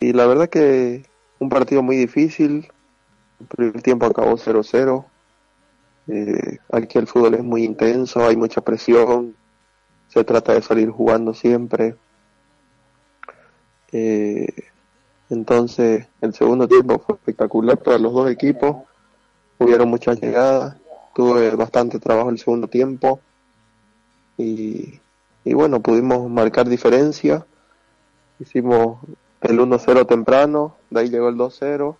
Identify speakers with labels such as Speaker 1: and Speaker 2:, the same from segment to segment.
Speaker 1: y la verdad que un partido muy difícil. El primer tiempo acabó 0-0. Eh, aquí el fútbol es muy intenso, hay mucha presión. Se trata de salir jugando siempre. Eh, entonces, el segundo tiempo fue espectacular para los dos equipos. Hubieron muchas llegadas. Tuve bastante trabajo el segundo tiempo. Y, y bueno, pudimos marcar diferencia. Hicimos el 1-0 temprano, de ahí llegó el 2-0.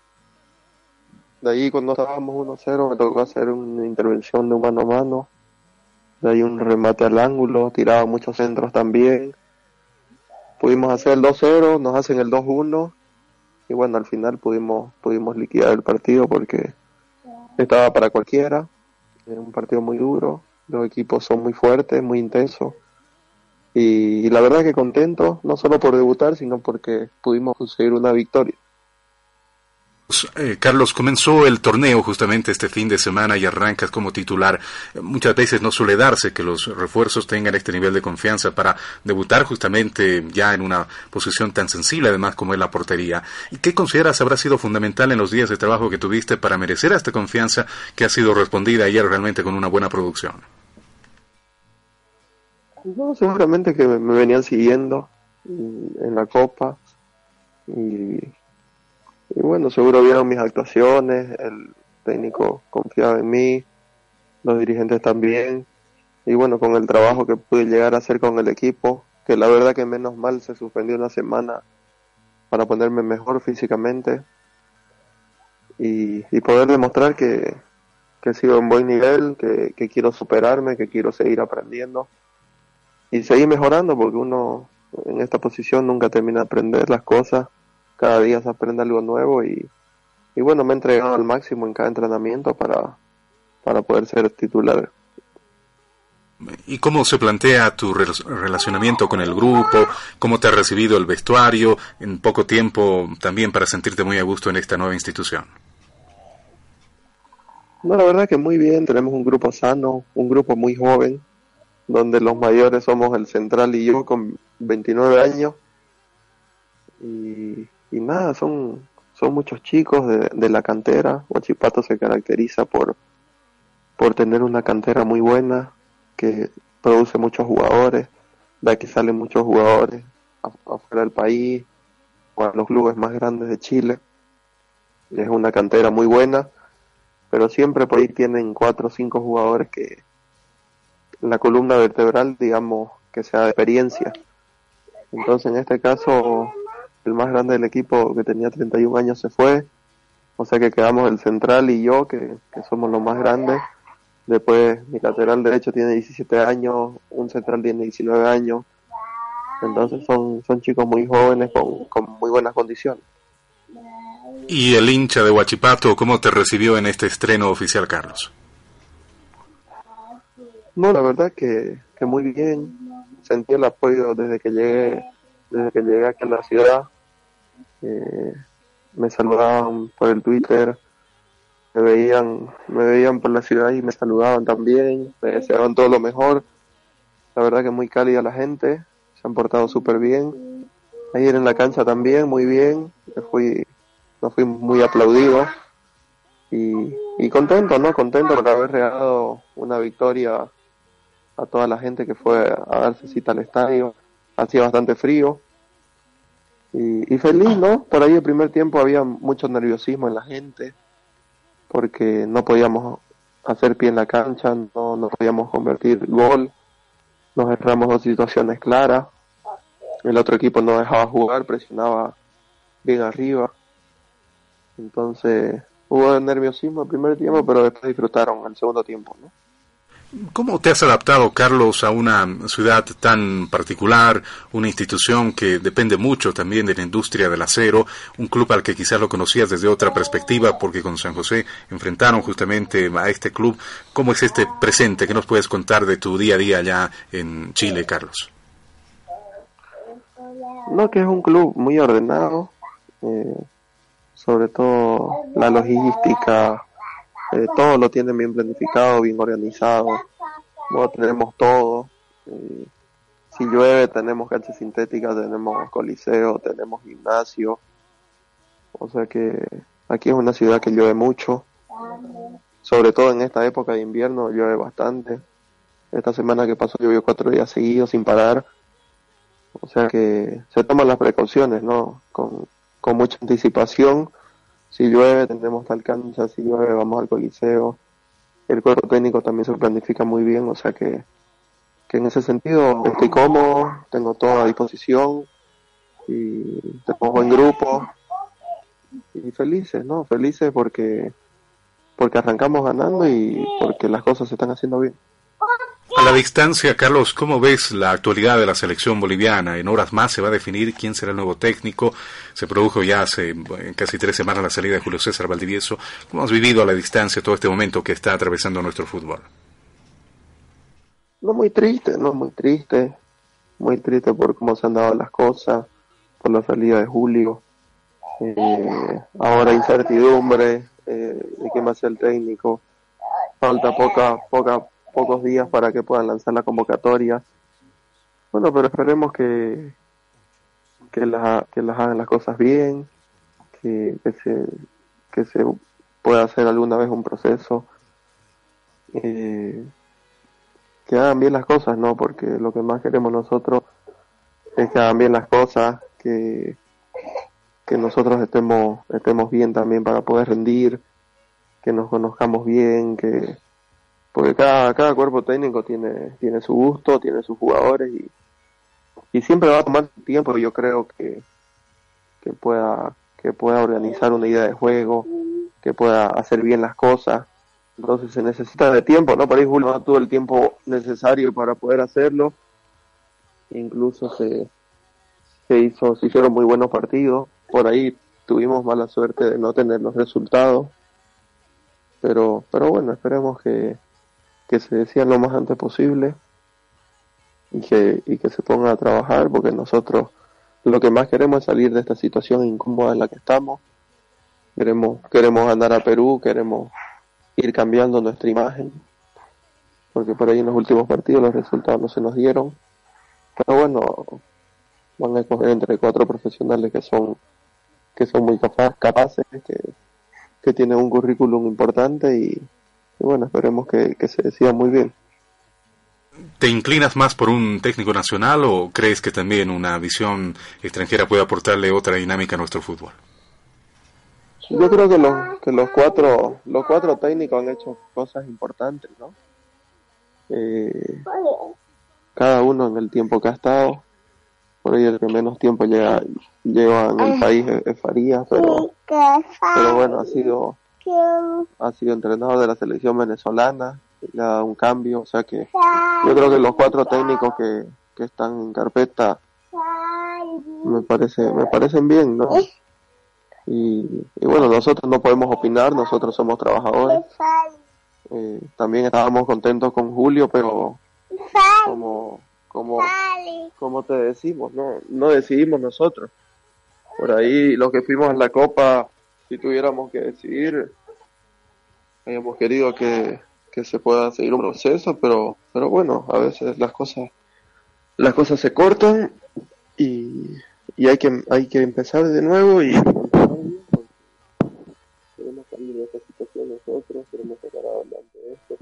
Speaker 1: De ahí cuando estábamos 1-0 me tocó hacer una intervención de mano a mano. De ahí un remate al ángulo, tiraba muchos centros también. Pudimos hacer el 2-0, nos hacen el 2-1 y bueno, al final pudimos pudimos liquidar el partido porque estaba para cualquiera. Era un partido muy duro, los equipos son muy fuertes, muy intensos y, la verdad que contento, no solo por debutar, sino porque pudimos conseguir una victoria.
Speaker 2: Eh, Carlos, comenzó el torneo justamente este fin de semana y arrancas como titular. Muchas veces no suele darse que los refuerzos tengan este nivel de confianza para debutar justamente ya en una posición tan sensible además como es la portería. ¿Y qué consideras habrá sido fundamental en los días de trabajo que tuviste para merecer esta confianza que ha sido respondida ayer realmente con una buena producción?
Speaker 1: No, seguramente que me venían siguiendo en la copa y, bueno, seguro vieron mis actuaciones, el técnico confiaba en mí, los dirigentes también y bueno, con el trabajo que pude llegar a hacer con el equipo, que la verdad que menos mal se suspendió una semana para ponerme mejor físicamente y, poder demostrar que, que he sido en buen nivel, que quiero superarme, que quiero seguir aprendiendo y seguir mejorando porque uno en esta posición nunca termina de aprender las cosas, cada día se aprende algo nuevo y, y bueno, me he entregado al máximo en cada entrenamiento para, para poder ser titular.
Speaker 2: ¿Y cómo se plantea tu relacionamiento con el grupo? ¿Cómo te ha recibido el vestuario en poco tiempo también para sentirte muy a gusto en esta nueva institución?
Speaker 1: No, la verdad que muy bien, tenemos un grupo sano, un grupo muy joven, donde los mayores somos el central y yo con 29 años. Y, nada, son, son muchos chicos de, de la cantera. Huachipato se caracteriza por, por tener una cantera muy buena, que produce muchos jugadores, de aquí salen muchos jugadores afuera del país o a los clubes más grandes de Chile. Es una cantera muy buena, pero siempre por ahí tienen cuatro o cinco jugadores que, la columna vertebral, digamos, que sea de experiencia. Entonces, en este caso, el más grande del equipo, que tenía 31 años, se fue. O sea que quedamos el central y yo, que, somos los más grandes. Después, mi lateral derecho tiene 17 años, un central tiene 19 años. Entonces, son, son chicos muy jóvenes con, con muy buenas condiciones.
Speaker 2: ¿Y el hincha de Huachipato, cómo te recibió en este estreno oficial, Carlos?
Speaker 1: No, la verdad que, que muy bien. Sentí el apoyo desde que llegué, desde que llegué aquí a la ciudad. Eh, me saludaban por el Twitter, me veían, me veían por la ciudad y me saludaban también, me deseaban todo lo mejor. La verdad que muy cálida la gente, se han portado súper bien. Ayer en la cancha también, muy bien, me fui, me fui muy aplaudido y, y contento, ¿no? Contento por haber regalado una victoria a toda la gente que fue a darse cita al estadio. Hacía bastante frío. Y, feliz, ¿no? Por ahí el primer tiempo había mucho nerviosismo en la gente, porque no podíamos hacer pie en la cancha, no, no podíamos convertir gol, nos erramos dos situaciones claras, el otro equipo no dejaba jugar, presionaba bien arriba, entonces hubo nerviosismo el primer tiempo, pero después disfrutaron el segundo tiempo, ¿no?
Speaker 2: ¿Cómo te has adaptado, Carlos, a una ciudad tan particular, una institución que depende mucho también de la industria del acero, un club al que quizás lo conocías desde otra perspectiva, porque con San José enfrentaron justamente a este club? ¿Cómo es este presente? ¿Qué nos puedes contar de tu día a día allá en Chile, Carlos?
Speaker 1: No, que es un club muy ordenado, eh, sobre todo la logística, eh, todo lo tienen bien planificado, bien organizado. no tenemos todo. Eh, si llueve tenemos cancha sintética, tenemos coliseo, tenemos gimnasio, o sea que aquí es una ciudad que llueve mucho, sobre todo en esta época de invierno llueve bastante. Esta semana que pasó llovió cuatro días seguidos sin parar, o sea que se toman las precauciones, ¿no? Con mucha anticipación. Si llueve tendremos tal cancha, si llueve vamos al coliseo. El cuerpo técnico también se planifica muy bien, o sea que, que en ese sentido estoy cómodo, tengo toda a disposición y tenemos buen grupo y felices, ¿no? Felices porque porque arrancamos ganando y porque las cosas se están haciendo bien.
Speaker 2: A la distancia, Carlos, ¿cómo ves la actualidad de la selección boliviana? En horas más se va a definir quién será el nuevo técnico. Se produjo ya hace casi tres semanas la salida de Julio César Valdivieso. ¿Cómo has vivido a la distancia todo este momento que está atravesando nuestro fútbol?
Speaker 1: No muy triste, no muy triste. Muy triste por cómo se han dado las cosas, por la salida de Julio. Eh, ahora incertidumbre eh, de quién va a ser el técnico. Falta poca, poca pocos días para que puedan lanzar la convocatoria. Bueno, pero esperemos que, que, las, que las hagan las cosas bien, que, que, se, que se pueda hacer alguna vez un proceso, eh, que hagan bien las cosas, ¿no? Porque lo que más queremos nosotros es que hagan bien las cosas, que, que nosotros estemos, estemos bien también para poder rendir, que nos conozcamos bien, que, porque cada, cada cuerpo técnico tiene, tiene su gusto, tiene sus jugadores y, y siempre va a tomar tiempo yo creo que, que pueda que pueda organizar una idea de juego, que pueda hacer bien las cosas. Entonces se necesita de tiempo, ¿no? Para ir Julio no tuvo el tiempo necesario para poder hacerlo. Incluso se, se hizo, se hicieron muy buenos partidos. Por ahí tuvimos mala suerte de no tener los resultados. Pero, pero bueno, esperemos que, que se decía lo más antes posible y que, y que se ponga a trabajar porque nosotros lo que más queremos es salir de esta situación incómoda en la que estamos. Queremos, queremos ganar a Perú, queremos ir cambiando nuestra imagen, porque por ahí en los últimos partidos los resultados no se nos dieron. Pero bueno, van a escoger entre cuatro profesionales que son que son muy capaces, que, que tienen un currículum importante y, y bueno, esperemos que, se decida muy bien.
Speaker 2: ¿Te inclinas más por un técnico nacional o crees que también una visión extranjera puede aportarle otra dinámica a nuestro fútbol?
Speaker 1: Yo creo que los, que los cuatro los cuatro técnicos han hecho cosas importantes, ¿no? Eh, cada uno en el tiempo que ha estado, por ahí el que menos tiempo llega, lleva en el país es, Faría, pero, pero bueno, ha sido ha sido entrenador de la selección venezolana, le ha dado un cambio, o sea que yo creo que los cuatro técnicos que, que están en carpeta me parece me parecen bien, ¿no? Y, bueno, nosotros no podemos opinar, nosotros somos trabajadores. Eh, también estábamos contentos con Julio, pero como como como te decimos, no no decidimos nosotros. Por ahí los que fuimos en la Copa si tuviéramos que decidir, hayamos querido que, se pueda seguir un proceso, pero, pero bueno, a veces las cosas, las cosas se cortan y, y hay que, hay que empezar de nuevo y queremos salir de esta situación nosotros, queremos sacar adelante esto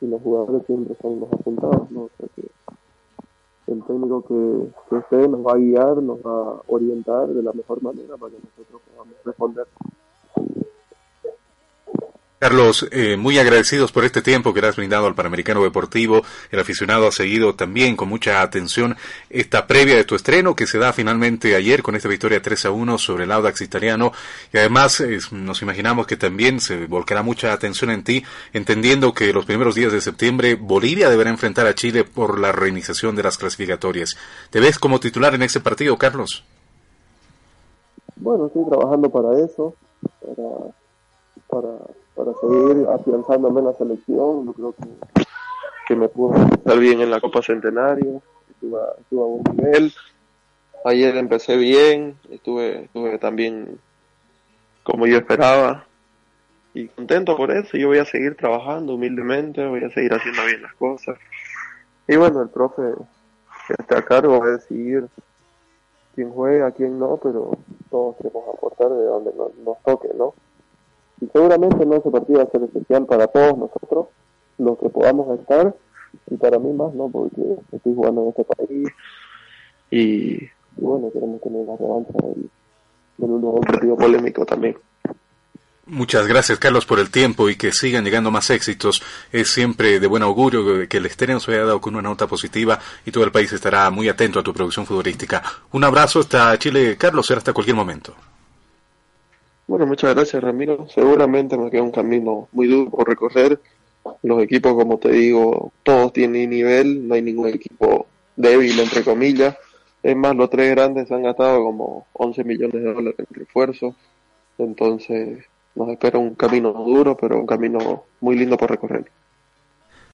Speaker 1: y los jugadores siempre son los apuntados, ¿no? O sea que el técnico que, que esté nos va a guiar, nos va a orientar de la mejor manera para que nosotros podamos responder.
Speaker 2: Carlos, eh, muy agradecidos por este tiempo que le has brindado al Panamericano Deportivo. El aficionado ha seguido también con mucha atención esta previa de tu estreno que se da finalmente ayer con esta victoria 3 a 1 sobre el Audax italiano. Y además nos imaginamos que también se volcará mucha atención en ti, entendiendo que los primeros días de septiembre Bolivia deberá enfrentar a Chile por la reiniciación de las clasificatorias. ¿Te ves como titular en ese partido, Carlos?
Speaker 1: Bueno, estoy trabajando para eso, para, para para seguir afianzándome en la selección. Yo creo que, que me pudo estar bien en la Copa Centenario, estuve, estuve a buen nivel. Ayer empecé bien, estuve, estuve también como yo esperaba y contento por eso. Yo voy a seguir trabajando humildemente, voy a seguir haciendo bien las cosas. Y bueno, el profe que está a cargo va a decidir quién juega, quién no, pero todos queremos aportar de donde nos, toque, ¿no? Y seguramente no ese partido va a ser especial para todos nosotros, los que podamos estar, y para mí más, ¿no? Porque estoy jugando en este país y, bueno, queremos tener la revancha del, del último partido polémico también.
Speaker 2: Muchas gracias, Carlos, por el tiempo y que sigan llegando más éxitos. Es siempre de buen augurio que el estreno se haya dado con una nota positiva y todo el país estará muy atento a tu producción futbolística. Un abrazo hasta Chile, Carlos, será hasta cualquier momento.
Speaker 1: Bueno, muchas gracias, Ramiro. Seguramente me queda un camino muy duro por recorrer. Los equipos, como te digo, todos tienen nivel, no hay ningún equipo débil, entre comillas. Es más, los tres grandes han gastado como 11 millones de dólares en refuerzos. Entonces, nos espera un camino duro, pero un camino muy lindo por recorrer.